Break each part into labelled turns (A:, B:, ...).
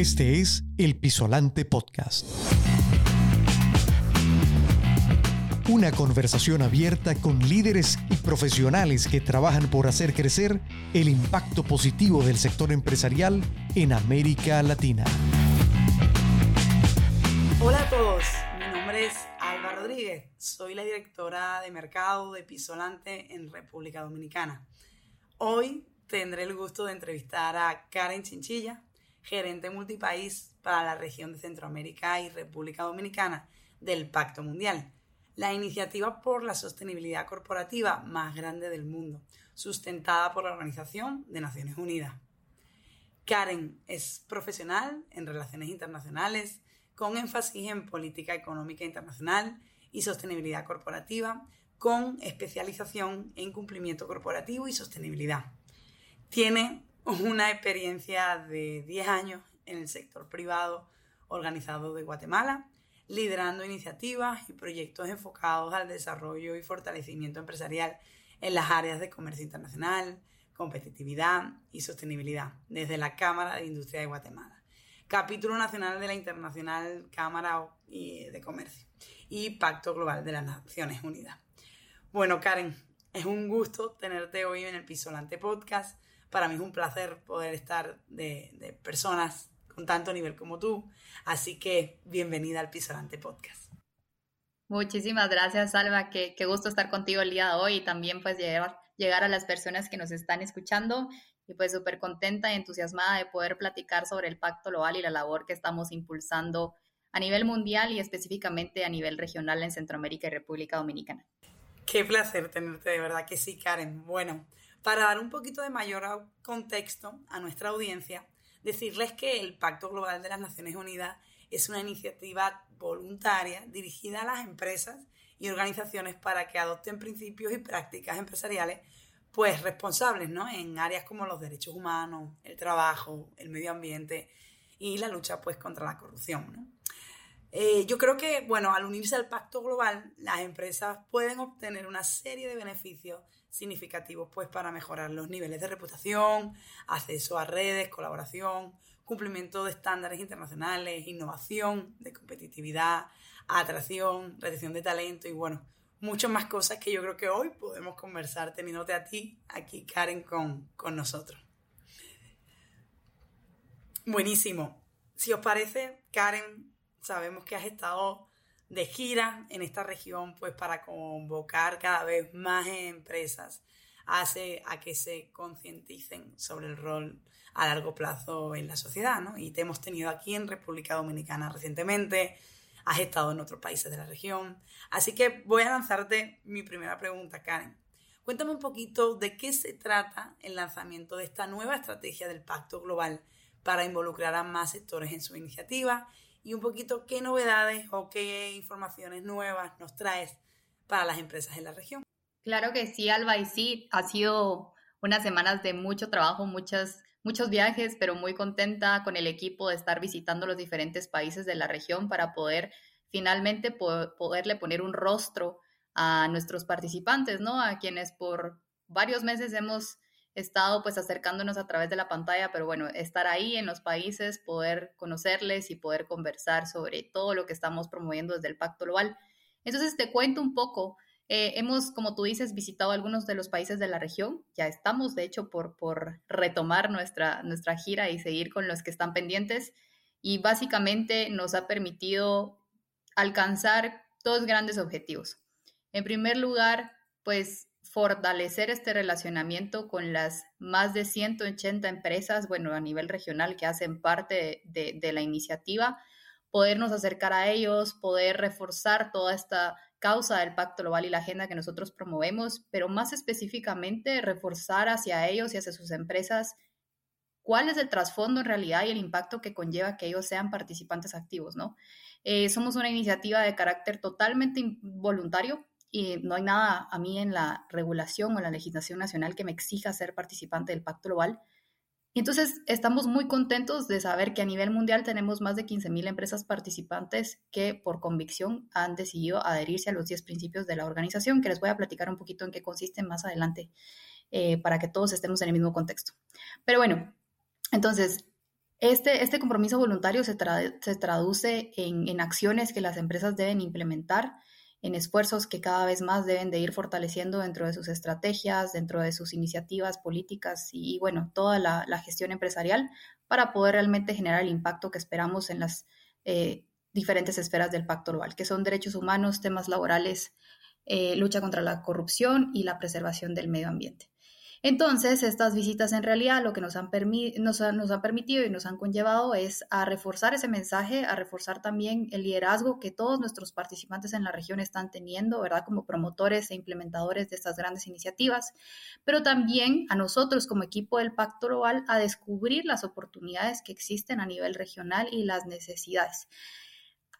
A: Este es El Pisolante Podcast. Una conversación abierta con líderes y profesionales que trabajan por hacer crecer el impacto positivo del sector empresarial en América Latina.
B: Hola a todos, mi nombre es Alba Rodríguez, soy la directora de mercado de Pisolante en República Dominicana. Hoy tendré el gusto de entrevistar a Karen Chinchilla, gerente multipaís para la región de Centroamérica y República Dominicana del Pacto Mundial, la iniciativa por la sostenibilidad corporativa más grande del mundo, sustentada por la Organización de Naciones Unidas. Karen es profesional en relaciones internacionales, con énfasis en política económica internacional y sostenibilidad corporativa, con especialización en cumplimiento corporativo y sostenibilidad. Tiene una experiencia de 10 años en el sector privado organizado de Guatemala, liderando iniciativas y proyectos enfocados al desarrollo y fortalecimiento empresarial en las áreas de comercio internacional, competitividad y sostenibilidad, desde la Cámara de Industria de Guatemala, Capítulo Nacional de la Internacional Cámara de Comercio y Pacto Global de las Naciones Unidas. Bueno, Karen, es un gusto tenerte hoy en el Pisolante Podcast para mí es un placer poder estar de, personas con tanto nivel como tú. Así que bienvenida al Pisolante Podcast.
C: Muchísimas gracias, Salva. Qué, qué, gusto estar contigo el día de hoy y también pues llegar, llegar a las personas que nos están escuchando y pues súper contenta y entusiasmada de poder platicar sobre el Pacto Global y la labor que estamos impulsando a nivel mundial y específicamente a nivel regional en Centroamérica y República Dominicana.
B: Qué placer tenerte, de verdad que sí, Karen. Bueno, para dar un poquito de mayor contexto a nuestra audiencia, decirles que el Pacto Global de las Naciones Unidas es una iniciativa voluntaria dirigida a las empresas y organizaciones para que adopten principios y prácticas empresariales pues responsables ¿no? en áreas como los derechos humanos, el trabajo, el medio ambiente y la lucha pues contra la corrupción. Eh, yo creo que, bueno, al unirse al pacto global, las empresas pueden obtener una serie de beneficios significativos pues para mejorar los niveles de reputación, acceso a redes, colaboración, cumplimiento de estándares internacionales, innovación, de competitividad, atracción, retención de talento y bueno, muchas más cosas que yo creo que hoy podemos conversar teniéndote a ti aquí, Karen, con, con nosotros. Buenísimo. Si os parece, Karen, sabemos que has estado de gira en esta región, pues para convocar cada vez más empresas hace a que se concienticen sobre el rol a largo plazo en la sociedad, ¿no? Y te hemos tenido aquí en República Dominicana recientemente, has estado en otros países de la región, así que voy a lanzarte mi primera pregunta, Karen. Cuéntame un poquito de qué se trata el lanzamiento de esta nueva estrategia del Pacto Global para involucrar a más sectores en su iniciativa y un poquito qué novedades o qué informaciones nuevas nos traes para las empresas en la región.
C: Claro que sí, Alba, y sí, ha sido unas semanas de mucho trabajo, muchas, muchos viajes, pero muy contenta con el equipo de estar visitando los diferentes países de la región para poder finalmente poderle poner un rostro a nuestros participantes, ¿no? A quienes por varios meses hemos estado pues acercándonos a través de la pantalla, pero bueno, estar ahí en los países, poder conocerles y poder conversar sobre todo lo que estamos promoviendo desde el Pacto Global. Entonces te cuento un poco. Eh, hemos, como tú dices, visitado algunos de los países de la región. Ya estamos, de hecho, por, por retomar nuestra, nuestra gira y seguir con los que están pendientes. Y básicamente nos ha permitido alcanzar dos grandes objetivos. En primer lugar, pues fortalecer este relacionamiento con las más de 180 empresas, bueno, a nivel regional que hacen parte de, la iniciativa, podernos acercar a ellos, poder reforzar toda esta causa del Pacto Global y la agenda que nosotros promovemos, pero más específicamente reforzar hacia ellos y hacia sus empresas cuál es el trasfondo en realidad y el impacto que conlleva que ellos sean participantes activos, ¿no? Eh, somos una iniciativa de carácter totalmente voluntario, y no hay nada a mí en la regulación o en la legislación nacional que me exija ser participante del Pacto Global. Entonces, estamos muy contentos de saber que a nivel mundial tenemos más de 15.000 empresas participantes que por convicción han decidido adherirse a los 10 principios de la organización, que les voy a platicar un poquito en qué consisten más adelante, eh, para que todos estemos en el mismo contexto. Pero bueno, entonces, Este, este compromiso voluntario se, se traduce en, en acciones que las empresas deben implementar en esfuerzos que cada vez más deben de ir fortaleciendo dentro de sus estrategias, dentro de sus iniciativas políticas y, bueno, toda la, gestión empresarial para poder realmente generar el impacto que esperamos en las eh, diferentes esferas del Pacto Global, que son derechos humanos, temas laborales, eh, lucha contra la corrupción y la preservación del medio ambiente. Entonces, estas visitas en realidad lo que nos han, nos, han permitido y nos han conllevado es a reforzar ese mensaje, a reforzar también el liderazgo que todos nuestros participantes en la región están teniendo, ¿verdad? Como promotores e implementadores de estas grandes iniciativas, pero también a nosotros como equipo del Pacto Global a descubrir las oportunidades que existen a nivel regional y las necesidades.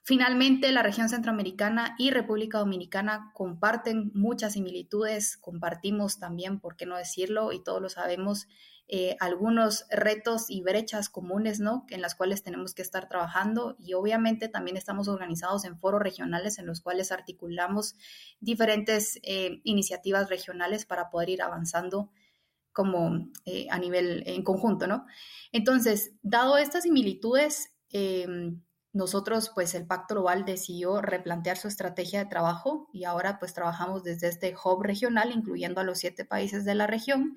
C: Finalmente, la región centroamericana y República Dominicana comparten muchas similitudes, compartimos también, por qué no decirlo, y todos lo sabemos, eh, algunos retos y brechas comunes, ¿no? En las cuales tenemos que estar trabajando y obviamente también estamos organizados en foros regionales en los cuales articulamos diferentes eh, iniciativas regionales para poder ir avanzando como eh, a nivel en conjunto, ¿no? Entonces, dado estas similitudes, em, nosotros, pues el Pacto Global decidió replantear su estrategia de trabajo y ahora pues trabajamos desde este hub regional, incluyendo a los siete países de la región.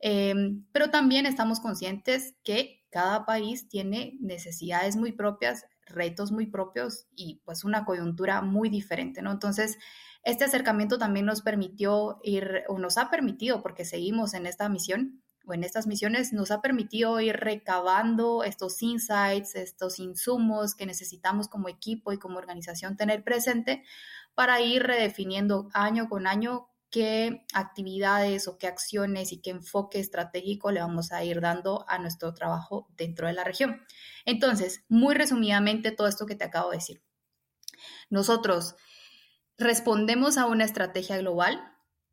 C: Em, pero también estamos conscientes que cada país tiene necesidades muy propias, retos muy propios y pues una coyuntura muy diferente, ¿no? Entonces, este acercamiento también nos permitió ir, o nos ha permitido, porque seguimos en esta misión, en estas misiones nos ha permitido ir recabando estos insights, estos insumos que necesitamos como equipo y como organización tener presente para ir redefiniendo año con año qué actividades o qué acciones y qué enfoque estratégico le vamos a ir dando a nuestro trabajo dentro de la región. Entonces, muy resumidamente, todo esto que te acabo de decir. Nosotros respondemos a una estrategia global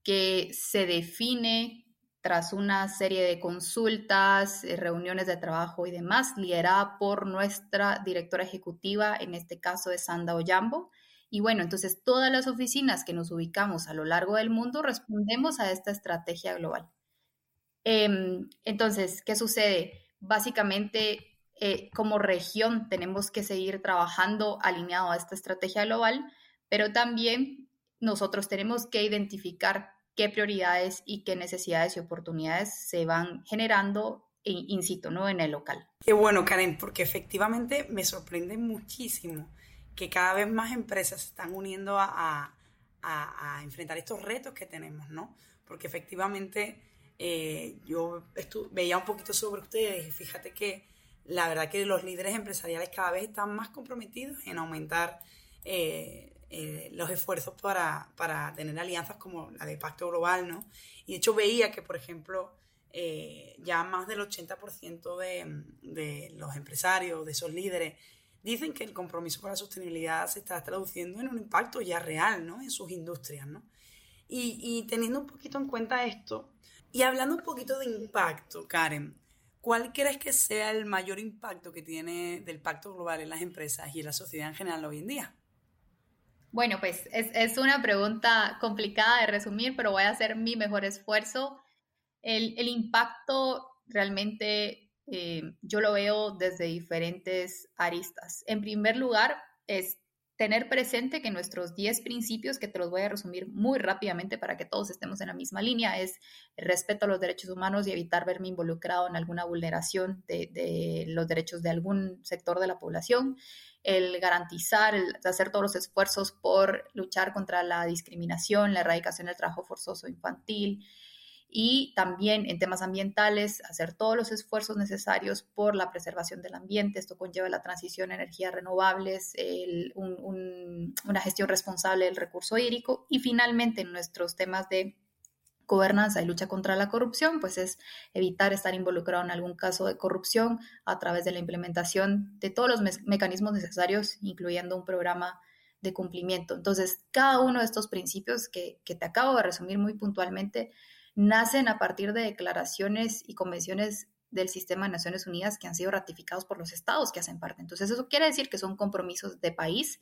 C: que se define tras una serie de consultas, eh, reuniones de trabajo y demás, liderada por nuestra directora ejecutiva, en este caso es Sanda Oyambo. Y bueno, entonces todas las oficinas que nos ubicamos a lo largo del mundo respondemos a esta estrategia global. Em, entonces, ¿qué sucede? Básicamente, eh, como región tenemos que seguir trabajando alineado a esta estrategia global, pero también nosotros tenemos que identificar qué prioridades y qué necesidades y oportunidades se van generando in situ, ¿no? En el local.
B: Qué bueno, Karen, porque efectivamente me sorprende muchísimo que cada vez más empresas se están uniendo a, enfrentar estos retos que tenemos, ¿no? Porque efectivamente eh, yo veía un poquito sobre ustedes y fíjate que la verdad que los líderes empresariales cada vez están más comprometidos en aumentar eh, eh, los esfuerzos para, para, tener alianzas como la de Pacto Global, ¿no? Y de hecho veía que, por ejemplo, eh, ya más del 80% de, de los empresarios, de esos líderes, dicen que el compromiso con la sostenibilidad se está traduciendo en un impacto ya real, ¿no? En sus industrias, ¿no? Y, y teniendo un poquito en cuenta esto, y hablando un poquito de impacto, Karen, ¿cuál crees que sea el mayor impacto que tiene del Pacto Global en las empresas y en la sociedad en general hoy en día?
C: Bueno, pues es, una pregunta complicada de resumir, pero voy a hacer mi mejor esfuerzo. El, impacto realmente eh, yo lo veo desde diferentes aristas. En primer lugar, es tener presente que nuestros 10 principios, que te los voy a resumir muy rápidamente para que todos estemos en la misma línea, es el respeto a los derechos humanos y evitar verme involucrado en alguna vulneración de, de los derechos de algún sector de la población, el garantizar, el hacer todos los esfuerzos por luchar contra la discriminación, la erradicación del trabajo forzoso infantil y también en temas ambientales, hacer todos los esfuerzos necesarios por la preservación del ambiente. Esto conlleva la transición a energías renovables, una gestión responsable del recurso hídrico y finalmente en nuestros temas de gobernanza y lucha contra la corrupción, pues es evitar estar involucrado en algún caso de corrupción a través de la implementación de todos los mecanismos necesarios, incluyendo un programa de cumplimiento. Entonces, cada uno de estos principios que, que te acabo de resumir muy puntualmente nacen a partir de declaraciones y convenciones del sistema de Naciones Unidas que han sido ratificados por los estados que hacen parte. Entonces, eso quiere decir que son compromisos de país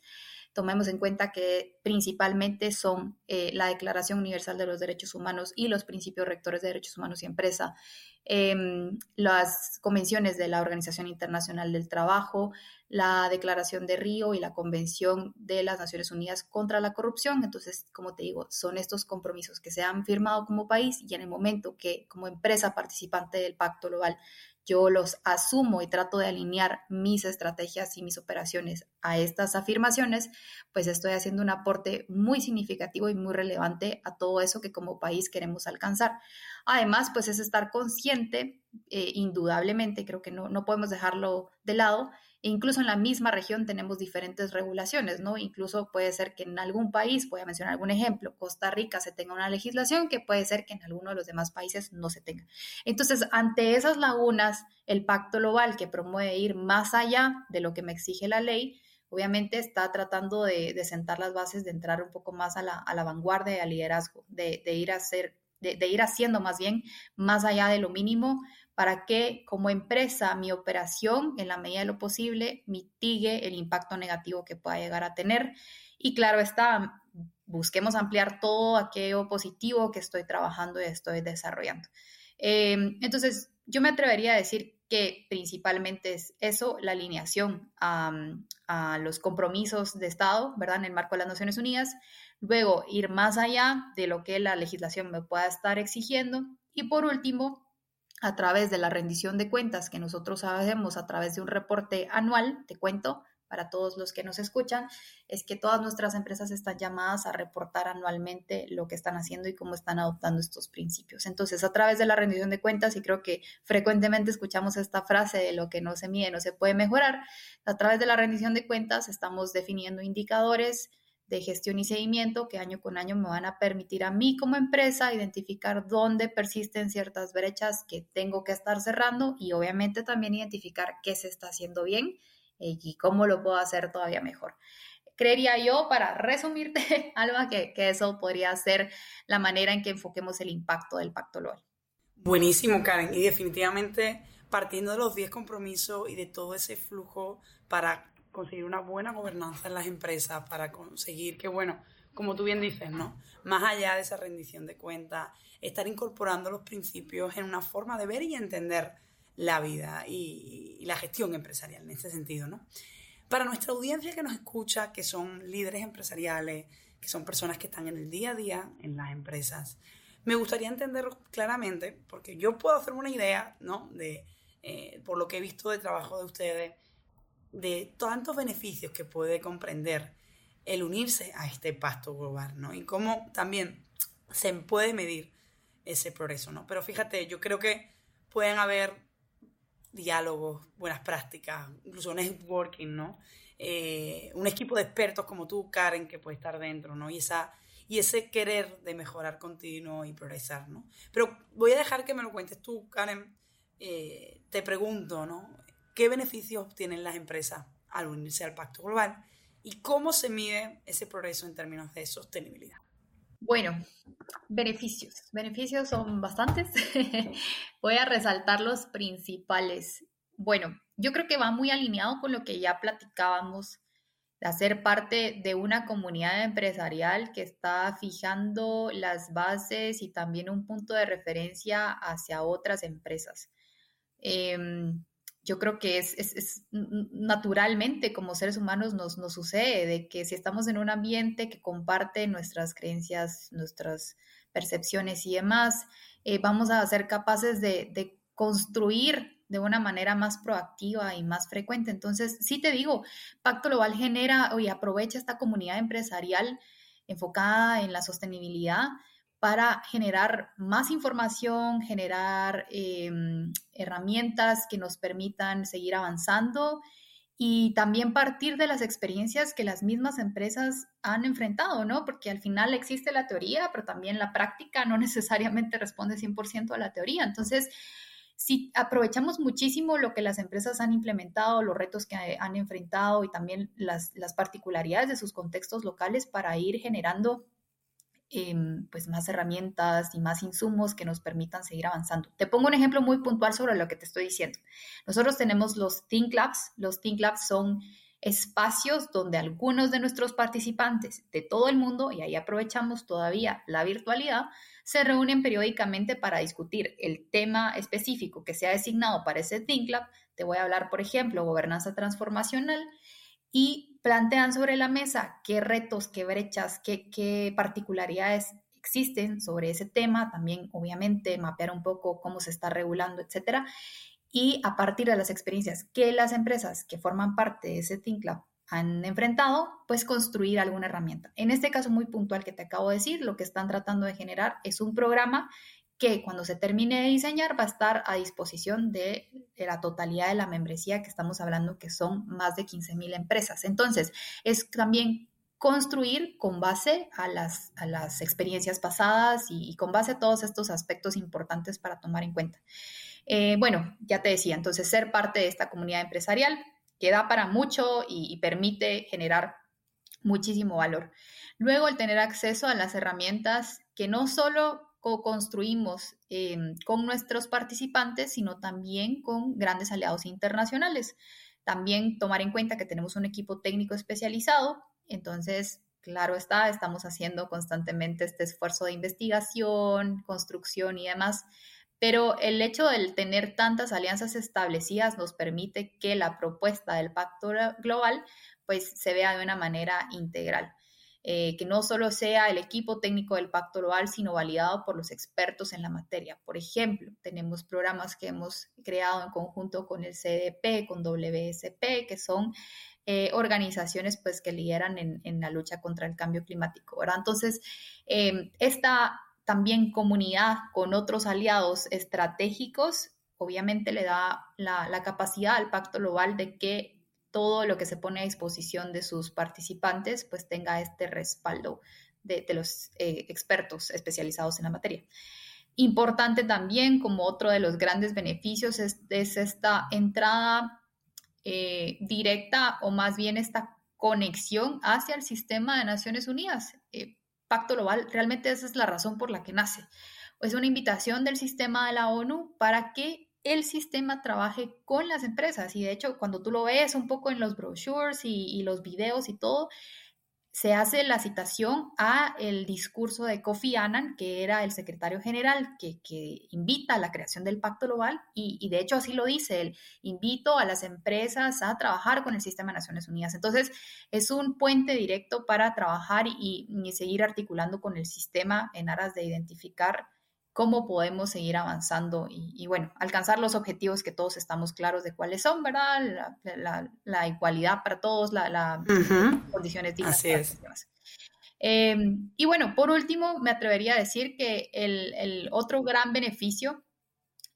C: tomemos en cuenta que principalmente son eh, la Declaración Universal de los Derechos Humanos y los principios rectores de derechos humanos y empresa, em, las convenciones de la Organización Internacional del Trabajo, la Declaración de Río y la Convención de las Naciones Unidas contra la Corrupción. Entonces, como te digo, son estos compromisos que se han firmado como país y en el momento que como empresa participante del Pacto Global yo los asumo y trato de alinear mis estrategias y mis operaciones a estas afirmaciones, pues estoy haciendo un aporte muy significativo y muy relevante a todo eso que como país queremos alcanzar. Además, pues es estar consciente, eh, indudablemente, creo que no, no podemos dejarlo de lado, incluso en la misma región tenemos diferentes regulaciones, ¿no? Incluso puede ser que en algún país, voy a mencionar algún ejemplo, Costa Rica se tenga una legislación que puede ser que en alguno de los demás países no se tenga. Entonces, ante esas lagunas, el pacto global que promueve ir más allá de lo que me exige la ley, obviamente está tratando de, sentar las bases de entrar un poco más a la, vanguardia y al liderazgo, de, ir a hacer, de ir haciendo más bien más allá de lo mínimo para que como empresa mi operación, en la medida de lo posible, mitigue el impacto negativo que pueda llegar a tener. Y claro está, busquemos ampliar todo aquello positivo que estoy trabajando y estoy desarrollando. Em, entonces, yo me atrevería a decir que principalmente es eso, la alineación a, a, los compromisos de Estado, ¿verdad? En el marco de las Naciones Unidas. Luego, ir más allá de lo que la legislación me pueda estar exigiendo. Y por último, a través de la rendición de cuentas que nosotros hacemos a través de un reporte anual, te cuento, para todos los que nos escuchan, es que todas nuestras empresas están llamadas a reportar anualmente lo que están haciendo y cómo están adoptando estos principios. Entonces, a través de la rendición de cuentas, y creo que frecuentemente escuchamos esta frase de lo que no se mide no se puede mejorar, a través de la rendición de cuentas estamos definiendo indicadores, de gestión y seguimiento que año con año me van a permitir a mí como empresa identificar dónde persisten ciertas brechas que tengo que estar cerrando y obviamente también identificar qué se está haciendo bien eh, y cómo lo puedo hacer todavía mejor. Creería yo, para resumirte, Alba, que, eso podría ser la manera en que enfoquemos el impacto del Pacto LOL.
B: Buenísimo, Karen. Y definitivamente partiendo de los 10 compromisos y de todo ese flujo para conseguir una buena gobernanza en las empresas, para conseguir que, bueno, como tú bien dices, ¿no? Más allá de esa rendición de cuentas, estar incorporando los principios en una forma de ver y entender la vida y, la gestión empresarial en ese sentido, ¿no? Para nuestra audiencia que nos escucha, que son líderes empresariales, que son personas que están en el día a día en las empresas, me gustaría entender claramente, porque yo puedo hacerme una idea, ¿no? De, eh, por lo que he visto de trabajo de ustedes, de tantos beneficios que puede comprender el unirse a este pasto global, ¿no? Y cómo también se puede medir ese progreso, ¿no? Pero fíjate, yo creo que pueden haber diálogos, buenas prácticas, incluso networking, ¿no? Eh, un equipo de expertos como tú, Karen, que puede estar dentro, ¿no? Y, esa, y ese querer de mejorar continuo y progresar, ¿no? Pero voy a dejar que me lo cuentes tú, Karen. Eh, te pregunto, ¿no? Qué beneficios obtienen las empresas al unirse al Pacto Global y cómo se mide ese progreso en términos de sostenibilidad.
C: Bueno, beneficios. Beneficios son bastantes. Voy a resaltar los principales. Bueno, yo creo que va muy alineado con lo que ya platicábamos de hacer parte de una comunidad empresarial que está fijando las bases y también un punto de referencia hacia otras empresas. Em, yo creo que es, es, naturalmente como seres humanos nos, sucede, de que si estamos en un ambiente que comparte nuestras creencias, nuestras percepciones y demás, eh, vamos a ser capaces de, de, construir de una manera más proactiva y más frecuente. Entonces, sí te digo, Pacto Global genera y aprovecha esta comunidad empresarial enfocada en la sostenibilidad para generar más información, generar em, herramientas que nos permitan seguir avanzando y también partir de las experiencias que las mismas empresas han enfrentado, ¿no? Porque al final existe la teoría, pero también la práctica no necesariamente responde 100% a la teoría. Entonces, si aprovechamos muchísimo lo que las empresas han implementado, los retos que han enfrentado y también las, las particularidades de sus contextos locales para ir generando Em, pues más herramientas y más insumos que nos permitan seguir avanzando. Te pongo un ejemplo muy puntual sobre lo que te estoy diciendo. Nosotros tenemos los Think Labs. Los Think Labs son espacios donde algunos de nuestros participantes de todo el mundo, y ahí aprovechamos todavía la virtualidad, se reúnen periódicamente para discutir el tema específico que se ha designado para ese Think Lab. Te voy a hablar, por ejemplo, gobernanza transformacional y plantean sobre la mesa qué retos, qué brechas, qué, qué particularidades existen sobre ese tema, también obviamente mapear un poco cómo se está regulando, etcétera y a partir de las experiencias que las empresas que forman parte de ese Think Lab han enfrentado, pues construir alguna herramienta. En este caso muy puntual que te acabo de decir, lo que están tratando de generar es un programa que cuando se termine de diseñar va a estar a disposición de, la totalidad de la membresía que estamos hablando, que son más de 15 mil empresas. Entonces, es también construir con base a las, a las experiencias pasadas y, y con base a todos estos aspectos importantes para tomar en cuenta. Eh, bueno, ya te decía, entonces ser parte de esta comunidad empresarial que da para mucho y, permite generar muchísimo valor. Luego, el tener acceso a las herramientas que no solo co-construimos em, con nuestros participantes, sino también con grandes aliados internacionales. También tomar en cuenta que tenemos un equipo técnico especializado, entonces, claro está, estamos haciendo constantemente este esfuerzo de investigación, construcción y demás pero el hecho de tener tantas alianzas establecidas nos permite que la propuesta del pacto global pues se vea de una manera integral. Eh, que no solo sea el equipo técnico del Pacto Global, sino validado por los expertos en la materia. Por ejemplo, tenemos programas que hemos creado en conjunto con el CDP, con WSP, que son eh, organizaciones pues, que lideran en, la lucha contra el cambio climático. Entonces, eh, esta también comunidad con otros aliados estratégicos, obviamente le da la, capacidad al pacto global de que todo lo que se pone a disposición de sus participantes pues tenga este respaldo de, los eh, expertos especializados en la materia. Importante también, como otro de los grandes beneficios, es, esta entrada eh, directa o más bien esta conexión hacia el sistema de Naciones Unidas. Eh, Pacto Global, realmente esa es la razón por la que nace. Es una invitación del sistema de la ONU para que el sistema trabaje con las empresas. Y de hecho, cuando tú lo ves un poco en los brochures y, y los videos y todo, se hace la citación a el discurso de Kofi Annan, que era el secretario general que, invita a la creación del Pacto Global, y, de hecho así lo dice él, invito a las empresas a trabajar con el sistema de Naciones Unidas. Entonces, es un puente directo para trabajar y seguir articulando con el sistema en aras de identificar cómo podemos seguir avanzando y, bueno, alcanzar los objetivos que todos estamos claros de cuáles son, ¿verdad? La, igualdad para todos, las condiciones dignas. Así es. Em, y bueno, por último, me atrevería a decir que el, otro gran beneficio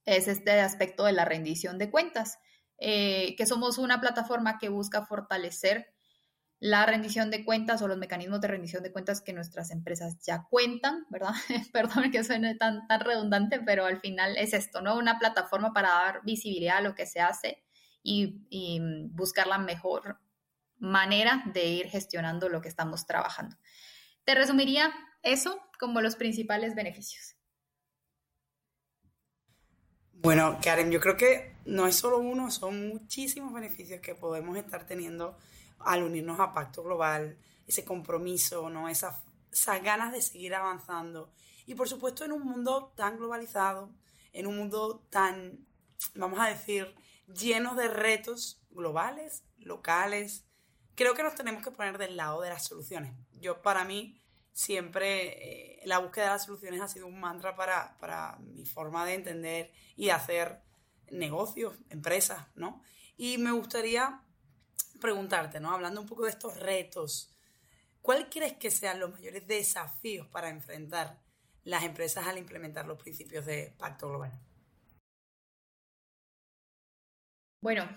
C: es este aspecto de la rendición de cuentas, eh, que somos una plataforma que busca fortalecer la rendición de cuentas o los mecanismos de rendición de cuentas que nuestras empresas ya cuentan, ¿verdad? Perdón que suene tan, tan redundante, pero al final es esto, ¿no? Una plataforma para dar visibilidad a lo que se hace y, y buscar la mejor manera de ir gestionando lo que estamos trabajando. Te resumiría eso como los principales beneficios.
B: Bueno, Karen, yo creo que no es solo uno, son muchísimos beneficios que podemos estar teniendo al unirnos a Pacto Global, ese compromiso, ¿no? esas, ganas de seguir avanzando. Y por supuesto en un mundo tan globalizado, en un mundo tan, vamos a decir, lleno de retos globales, locales, creo que nos tenemos que poner del lado de las soluciones. Yo para mí siempre eh, la búsqueda de las soluciones ha sido un mantra para, para mi forma de entender y hacer negocios, empresas, ¿no? Y me gustaría preguntarte, ¿no? Hablando un poco de estos retos, ¿cuál crees que sean los mayores desafíos para enfrentar las empresas al implementar los principios de Pacto Global?
C: Bueno,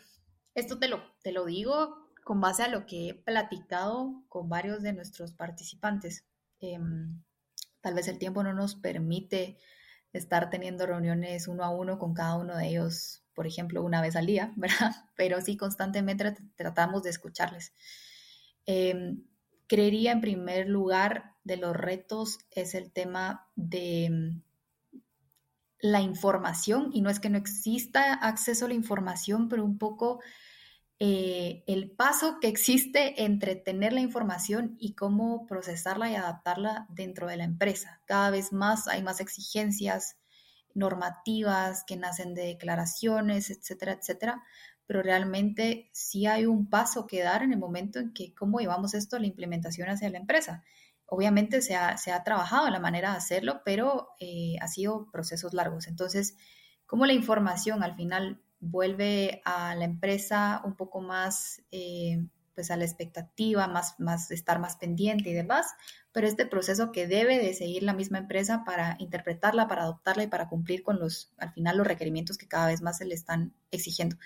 C: esto te lo, te lo digo con base a lo que he platicado con varios de nuestros participantes. Em, tal vez el tiempo no nos permite estar teniendo reuniones uno a uno con cada uno de ellos por ejemplo, una vez al día, ¿verdad? Pero sí constantemente tratamos de escucharles. Em, creería en primer lugar de los retos es el tema de mm, la información, y no es que no exista acceso a la información, pero un poco eh, el paso que existe entre tener la información y cómo procesarla y adaptarla dentro de la empresa. Cada vez más hay más exigencias normativas que nacen de declaraciones, etcétera, etcétera, pero realmente sí hay un paso que dar en el momento en que cómo llevamos esto a la implementación hacia la empresa. Obviamente se ha, trabajado en la manera de hacerlo, pero eh, ha sido procesos largos. Entonces, cómo la información al final vuelve a la empresa un poco más, eh, pues a la expectativa, más, más estar más pendiente y demás, pero este proceso que debe de seguir la misma empresa para interpretarla, para adoptarla y para cumplir con los, al final, los requerimientos que cada vez más se le están exigiendo.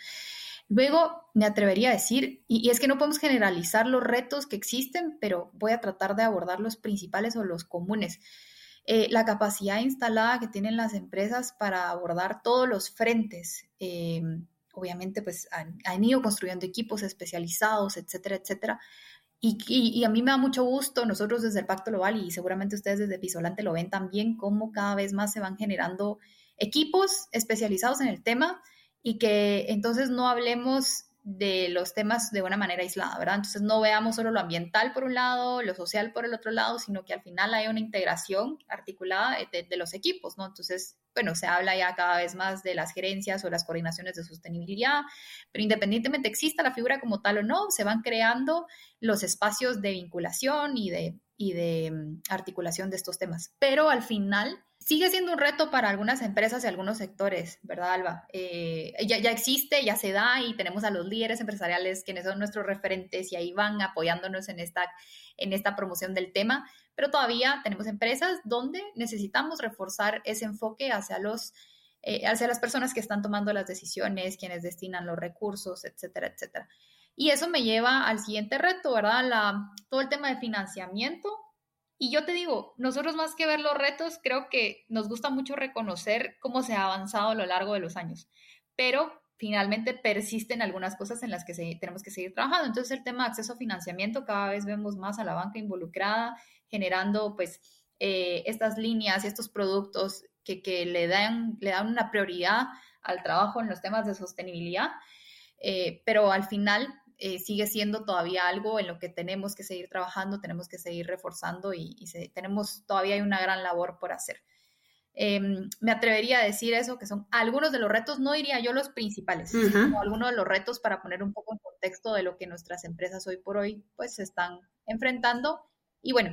C: Luego me atrevería a decir, y, es que no podemos generalizar los retos que existen, pero voy a tratar de abordar los principales o los comunes. Eh, la capacidad instalada que tienen las empresas para abordar todos los frentes. Eh, obviamente, pues han, ido construyendo equipos especializados, etcétera, etcétera. Y, a mí me da mucho gusto, nosotros desde el Pacto Global y seguramente ustedes desde Pisolante lo ven también, cómo cada vez más se van generando equipos especializados en el tema y que entonces no hablemos de los temas de una manera aislada, ¿verdad? Entonces no veamos solo lo ambiental por un lado, lo social por el otro lado, sino que al final hay una integración articulada de, los equipos, ¿no? Entonces, bueno, se habla ya cada vez más de las gerencias o las coordinaciones de sostenibilidad, pero independientemente exista la figura como tal o no, se van creando los espacios de vinculación y de, y de mm, articulación de estos temas. Pero al final sigue siendo un reto para algunas empresas y algunos sectores, ¿verdad, Alba? Eh, ya, ya, existe, ya se da y tenemos a los líderes empresariales quienes son nuestros referentes y ahí van apoyándonos en esta, en esta promoción del tema, pero todavía tenemos empresas donde necesitamos reforzar ese enfoque hacia los... Eh, hacia las personas que están tomando las decisiones, quienes destinan los recursos, etcétera, etcétera. Y eso me lleva al siguiente reto, ¿verdad? La, todo el tema de financiamiento y yo te digo, nosotros más que ver los retos, creo que nos gusta mucho reconocer cómo se ha avanzado a lo largo de los años, pero finalmente persisten algunas cosas en las que tenemos que seguir trabajando. Entonces el tema de acceso a financiamiento, cada vez vemos más a la banca involucrada, generando pues eh, estas líneas y estos productos que, que, le, dan, le dan una prioridad al trabajo en los temas de sostenibilidad, eh, pero al final eh, sigue siendo todavía algo en lo que tenemos que seguir trabajando, tenemos que seguir reforzando y, tenemos todavía hay una gran labor por hacer. Em, me atrevería a decir eso, que son algunos de los retos, no diría yo los principales, sino algunos de los retos para poner un poco en contexto de lo que nuestras empresas hoy por hoy pues se están enfrentando. Y bueno,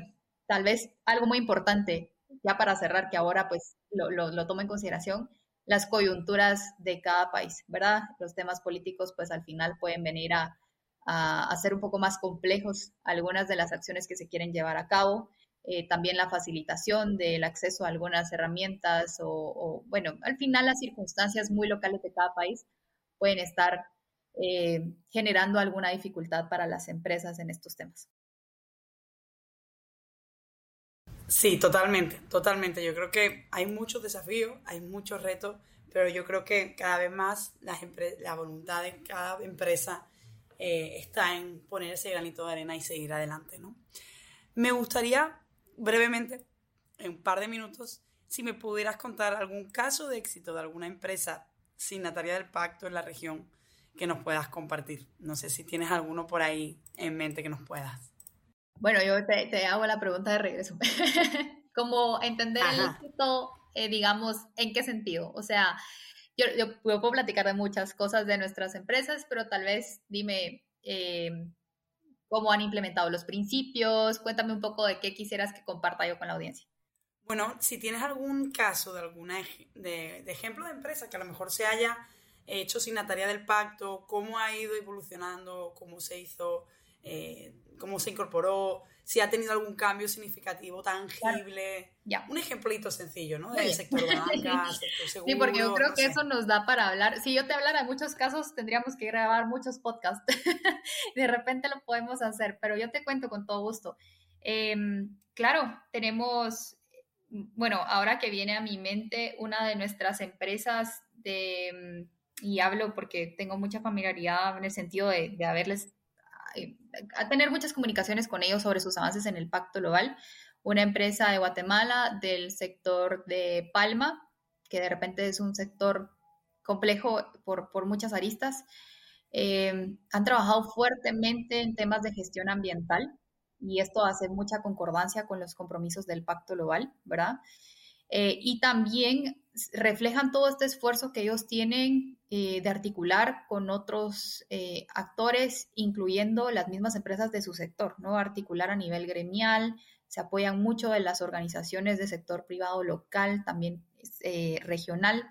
C: tal vez algo muy importante, ya para cerrar, que ahora pues lo, lo tomo en consideración, las coyunturas de cada país, ¿verdad? Los temas políticos pues al final pueden venir a, a hacer un poco más complejos algunas de las acciones que se quieren llevar a cabo. Eh, también la facilitación del acceso a algunas herramientas o, bueno, al final las circunstancias muy locales de cada país pueden estar eh, generando alguna dificultad para las empresas en estos temas.
B: Sí, totalmente, totalmente. Yo creo que hay muchos desafíos, hay muchos retos, pero yo creo que cada vez más las la voluntad de cada empresa eh, está en poner ese granito de arena y seguir adelante, ¿no? Me gustaría brevemente, en un par de minutos, si me pudieras contar algún caso de éxito de alguna empresa signataria del pacto en la región que nos puedas compartir. No sé si tienes alguno por ahí en mente que nos puedas.
C: Bueno, yo te, hago la pregunta de regreso. Como entender el éxito, eh, digamos, ¿en qué sentido? O sea, yo, puedo platicar de muchas cosas de nuestras empresas, pero tal vez dime eh, cómo han implementado los principios. Cuéntame un poco de qué quisieras que comparta yo con la audiencia.
B: Bueno, si tienes algún caso de alguna de, de ejemplo de empresa que a lo mejor se haya hecho signataria del pacto, cómo ha ido evolucionando, cómo se hizo, eh, cómo se incorporó, si ha tenido algún cambio significativo, tangible. Ya. Un ejemplito sencillo, ¿no? Del sector banca, sector seguro.
C: Sí, porque yo creo que eso nos da para hablar. Si yo te hablara de muchos casos, tendríamos que grabar muchos podcasts. de repente lo podemos hacer, pero yo te cuento con todo gusto. Em, claro, tenemos, bueno, ahora que viene a mi mente una de nuestras empresas de, y hablo porque tengo mucha familiaridad en el sentido de, de haberles a tener muchas comunicaciones con ellos sobre sus avances en el Pacto Global. Una empresa de Guatemala del sector de Palma, que de repente es un sector complejo por, muchas aristas. eh, han trabajado fuertemente en temas de gestión ambiental y esto hace mucha concordancia con los compromisos del Pacto Global, ¿verdad? Eh, y también reflejan todo este esfuerzo que ellos tienen eh, de articular con otros actores, incluyendo las mismas empresas de su sector, ¿no? Articular a nivel gremial, se apoyan mucho de las organizaciones de sector privado local, también regional,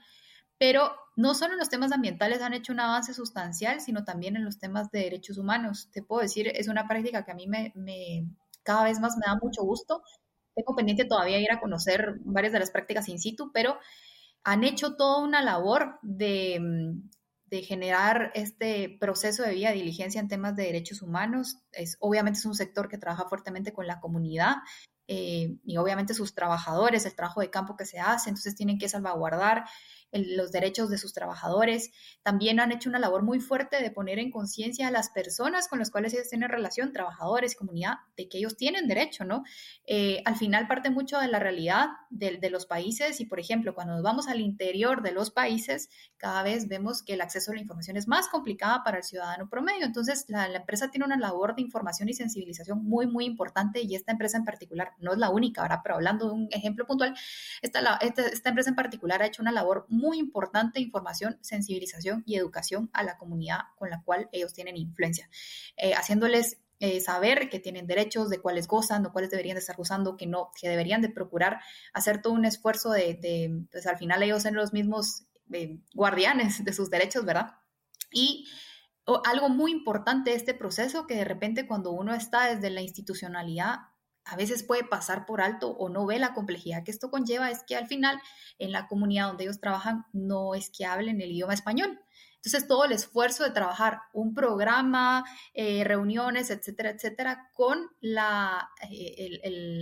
C: pero no solo en los temas ambientales han hecho un avance sustancial, sino también en los temas de derechos humanos. Te puedo decir, es una práctica que a mí me, cada vez más me da mucho gusto. Tengo pendiente todavía ir a conocer varias de las prácticas in situ, pero han hecho toda una labor de, generar este proceso de vía diligencia en temas de derechos humanos. Es, obviamente es un sector que trabaja fuertemente con la comunidad eh, y obviamente sus trabajadores, el trabajo de campo que se hace, entonces tienen que salvaguardar los derechos de sus trabajadores. También han hecho una labor muy fuerte de poner en conciencia a las personas con las cuales ellos tienen relación, trabajadores, comunidad, de que ellos tienen derecho, ¿no? Eh, al final parte mucho de la realidad de, los países y, por ejemplo, cuando nos vamos al interior de los países, cada vez vemos que el acceso a la información es más complicada para el ciudadano promedio. Entonces, la, empresa tiene una labor de información y sensibilización muy, muy importante y esta empresa en particular no es la única, ahora, pero hablando de un ejemplo puntual, esta, esta, esta empresa en particular ha hecho una labor muy muy importante información, sensibilización y educación a la comunidad con la cual ellos tienen influencia, eh, haciéndoles eh, saber que tienen derechos, de cuáles gozan, o cuáles deberían de estar gozando, que no, que deberían de procurar hacer todo un esfuerzo de, pues al final ellos ser los mismos eh, guardianes de sus derechos, ¿verdad? Y algo muy importante de este proceso, que de repente cuando uno está desde la institucionalidad, a veces puede pasar por alto o no ve la complejidad que esto conlleva, es que al final en la comunidad donde ellos trabajan no es que hablen el idioma español. Entonces, todo el esfuerzo de trabajar un programa, eh, reuniones, etcétera, etcétera, con la, eh,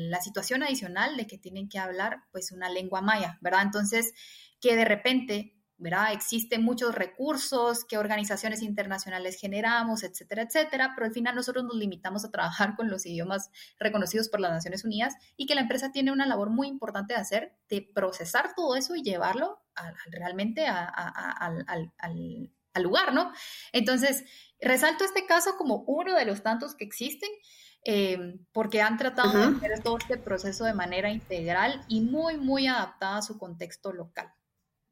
C: la situación adicional de que tienen que hablar pues una lengua maya, ¿verdad? Entonces, que de repente ¿verdad? Existen muchos recursos que organizaciones internacionales generamos, etcétera, etcétera, pero al final nosotros nos limitamos a trabajar con los idiomas reconocidos por las Naciones Unidas y que la empresa tiene una labor muy importante de hacer, de procesar todo eso y llevarlo realmente al, lugar, ¿no? Entonces, resalto este caso como uno de los tantos que existen. Eh, porque han tratado de hacer todo este proceso de manera integral y muy, muy adaptada a su contexto local.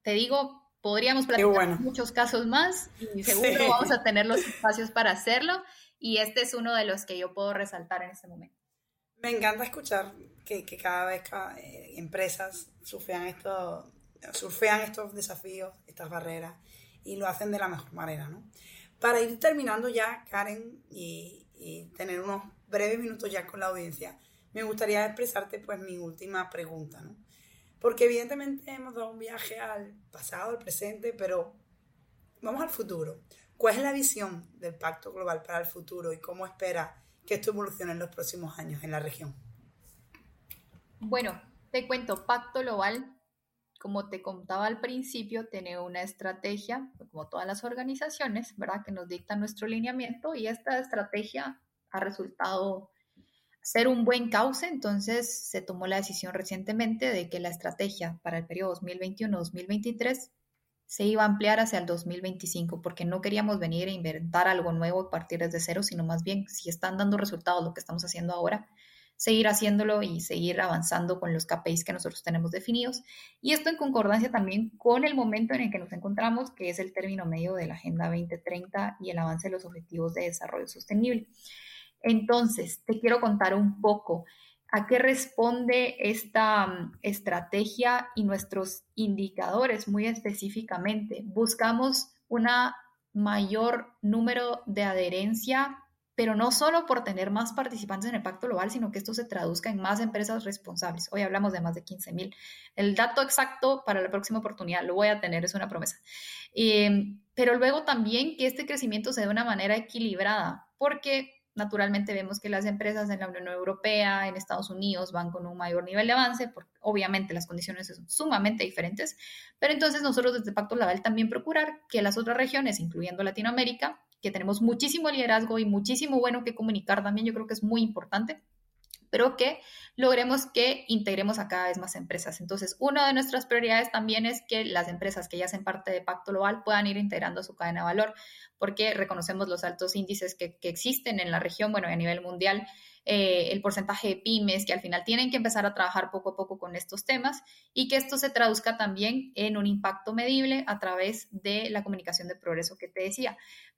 C: Te digo, Podríamos platicar muchos casos más y seguro vamos a tener los espacios para hacerlo y este es uno de los que yo puedo resaltar en este momento.
B: Me encanta escuchar que, cada vez eh, empresas surfean, esto, surfean estos desafíos, estas barreras y lo hacen de la mejor manera. ¿no? Para ir terminando ya, Karen, y, y tener unos breves minutos ya con la audiencia, me gustaría expresarte pues mi última pregunta. ¿no? Porque evidentemente hemos dado un viaje al pasado, al presente, pero vamos al futuro. ¿Cuál es la visión del Pacto Global para el futuro y cómo espera que esto evolucione en los próximos años en la región?
C: Bueno, te cuento, Pacto Global, como te contaba al principio, tiene una estrategia, como todas las organizaciones, ¿verdad? Que nos dicta nuestro lineamiento y esta estrategia ha resultado ser un buen cauce, entonces se tomó la decisión recientemente de que la estrategia para el periodo 2021-2023 se iba a ampliar hacia el 2025, porque no queríamos venir a inventar algo nuevo y partir desde cero, sino más bien, si están dando resultados lo que estamos haciendo ahora, seguir haciéndolo y seguir avanzando con los KPIs que nosotros tenemos definidos. Y esto en concordancia también con el momento en el que nos encontramos, que es el término medio de la Agenda 2030 y el avance de los Objetivos de Desarrollo Sostenible. Entonces, te quiero contar un poco a qué responde esta mm, estrategia y nuestros indicadores muy específicamente. Buscamos una mayor número de adherencia, pero no solo por tener más participantes en el Pacto Global, sino que esto se traduzca en más empresas responsables. Hoy hablamos de más de 15 mil. El dato exacto para la próxima oportunidad lo voy a tener, es una promesa. Em, pero luego también que este crecimiento se dé de una manera equilibrada, porque Naturalmente vemos que las empresas en la Unión Europea, en Estados Unidos, van con un mayor nivel de avance, porque obviamente las condiciones son sumamente diferentes, pero entonces nosotros desde Pacto Laval también procurar que las otras regiones, incluyendo Latinoamérica, que tenemos muchísimo liderazgo y muchísimo bueno que comunicar también, yo creo que es muy importante, pero que logremos que integremos a cada vez más empresas. Entonces, una de nuestras prioridades también es que las empresas que ya hacen parte de Pacto Global puedan ir integrando su cadena de valor, porque reconocemos los altos índices que, existen en la región, bueno, a nivel mundial, eh, el porcentaje de pymes que al final tienen que empezar a trabajar poco a poco con estos temas y que esto se traduzca también en un impacto medible a través de la comunicación de progreso que te decía.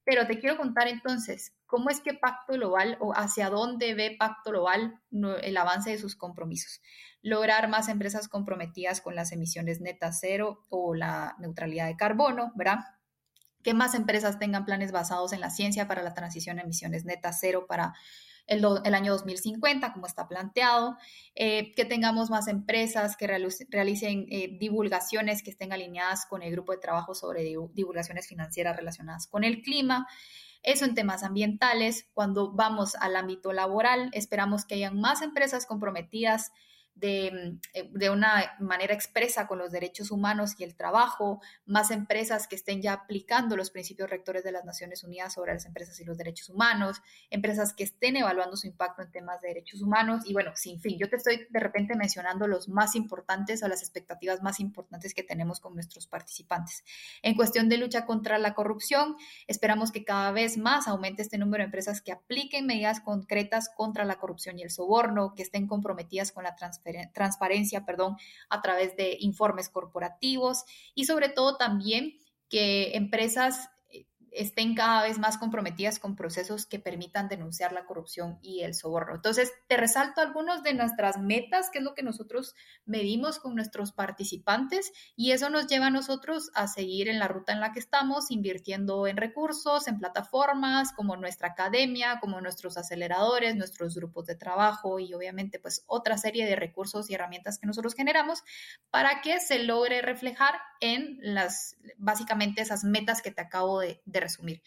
C: Pero te quiero contar entonces, ¿cómo es que Pacto Global o hacia dónde ve Pacto Global el avance de sus compromisos? Lograr más empresas comprometidas con las emisiones netas cero o la neutralidad de carbono, ¿verdad? Que más empresas tengan planes basados en la ciencia para la transición a emisiones netas cero para el, año 2050, como está planteado, eh, que tengamos más empresas que realicen eh, divulgaciones que estén alineadas con el grupo de trabajo sobre divulgaciones financieras relacionadas con el clima. Eso en temas ambientales. Cuando vamos al ámbito laboral, esperamos que hayan más empresas comprometidas Mm, eh, de, una manera expresa con los derechos humanos y el trabajo, más empresas que estén ya aplicando los principios rectores de las Naciones Unidas sobre las empresas y los derechos humanos, empresas que estén evaluando su impacto en temas de derechos humanos y bueno, sin fin, yo te estoy de repente mencionando los más importantes o las expectativas más importantes que tenemos con nuestros participantes. En cuestión de lucha contra la corrupción, esperamos que cada vez más aumente este número de empresas que apliquen medidas concretas contra la corrupción y el soborno, que estén comprometidas con la transferencia transparencia perdón, a través de informes corporativos y sobre todo también que empresas estén cada vez más comprometidas con procesos que permitan denunciar la corrupción y el soborno. Entonces, te resalto algunos de nuestras metas, que es lo que nosotros medimos con nuestros participantes, y eso nos lleva a nosotros a seguir en la ruta en la que estamos, invirtiendo en recursos, en plataformas como nuestra academia, como nuestros aceleradores, nuestros grupos de trabajo y obviamente pues otra serie de recursos y herramientas que nosotros generamos para que se logre reflejar en las, básicamente esas metas que te acabo de, de resumir.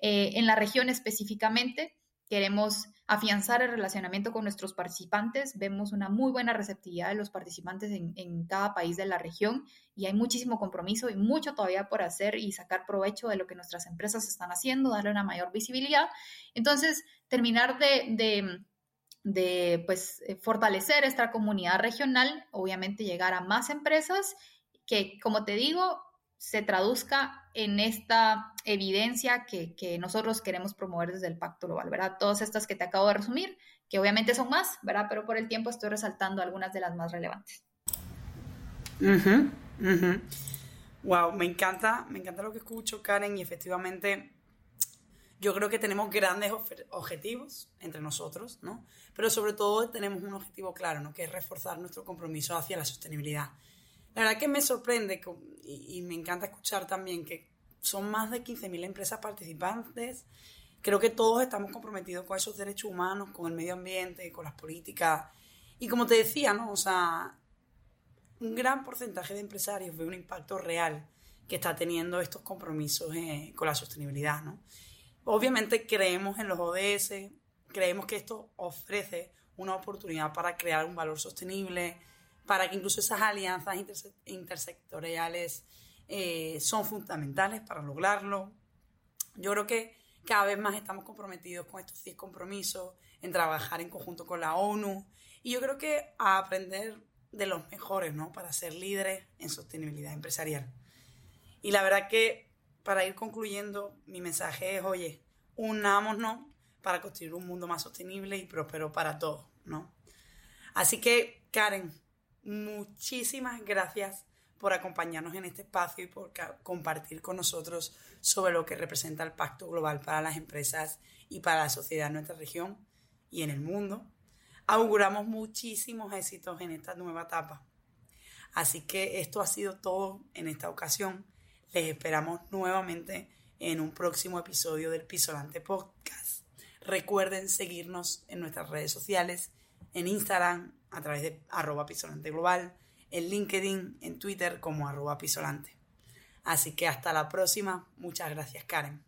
C: Eh, en la región específicamente, queremos afianzar el relacionamiento con nuestros participantes. Vemos una muy buena receptividad de los participantes en, cada país de la región y hay muchísimo compromiso y mucho todavía por hacer y sacar provecho de lo que nuestras empresas están haciendo, darle una mayor visibilidad. Entonces, terminar de, de pues, eh, fortalecer esta comunidad regional, obviamente llegar a más empresas que, como te digo, se traduzca en esta evidencia que, nosotros queremos promover desde el Pacto Global, ¿verdad? Todas estas que te acabo de resumir, que obviamente son más, ¿verdad? Pero por el tiempo estoy resaltando algunas de las más relevantes.
B: Wow, me encanta, me encanta lo que escucho, Karen, y efectivamente yo creo que tenemos grandes objetivos entre nosotros, ¿no? Pero sobre todo tenemos un objetivo claro, ¿no? Que es reforzar nuestro compromiso hacia la sostenibilidad la verdad que me sorprende y, me encanta escuchar también que son más de 15.000 empresas participantes. Creo que todos estamos comprometidos con esos derechos humanos, con el medio ambiente, con las políticas. Y como te decía, ¿no? O sea, un gran porcentaje de empresarios ve un impacto real que está teniendo estos compromisos eh, con la sostenibilidad, ¿no? Obviamente creemos en los ODS, creemos que esto ofrece una oportunidad para crear un valor sostenible, para que incluso esas alianzas intersectoriales eh, son fundamentales para lograrlo. Yo creo que cada vez más estamos comprometidos con estos 10 compromisos, en trabajar en conjunto con la ONU y yo creo que aprender de los mejores, ¿no? Para ser líderes en sostenibilidad empresarial. Y la verdad que para ir concluyendo, mi mensaje es, oye, unámonos para construir un mundo más sostenible y próspero para todos, ¿no? Así que, Karen, muchísimas gracias por acompañarnos en este espacio y por compartir con nosotros sobre lo que representa el Pacto Global para las empresas y para la sociedad en nuestra región y en el mundo. Auguramos muchísimos éxitos en esta nueva etapa. Así que esto ha sido todo en esta ocasión. Les esperamos nuevamente en un próximo episodio del Pisolante Podcast. Recuerden seguirnos en nuestras redes sociales, en Instagram, a través de arroba pisolante global, en LinkedIn, en Twitter como arroba pisolante. Así que hasta la próxima. Muchas gracias, Karen.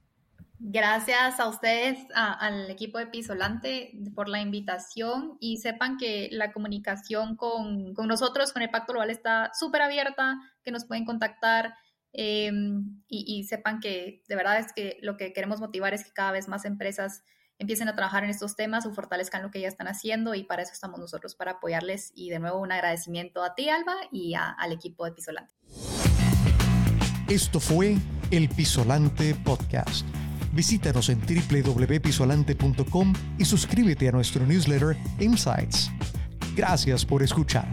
C: Gracias a ustedes, al equipo de Pisolante, por la invitación y sepan que la comunicación con, nosotros, con el Pacto Global, está súper abierta, que nos pueden contactar y, y, sepan que de verdad es que lo que queremos motivar es que cada vez más empresas empiecen a trabajar en estos temas o fortalezcan lo que ya están haciendo y para eso estamos nosotros, para apoyarles. Y de nuevo un agradecimiento a ti, Alba, y al equipo de Pisolante.
A: Esto fue el Pisolante Podcast. Visítanos en www.pisolante.com y suscríbete a nuestro newsletter Insights. Gracias por escuchar.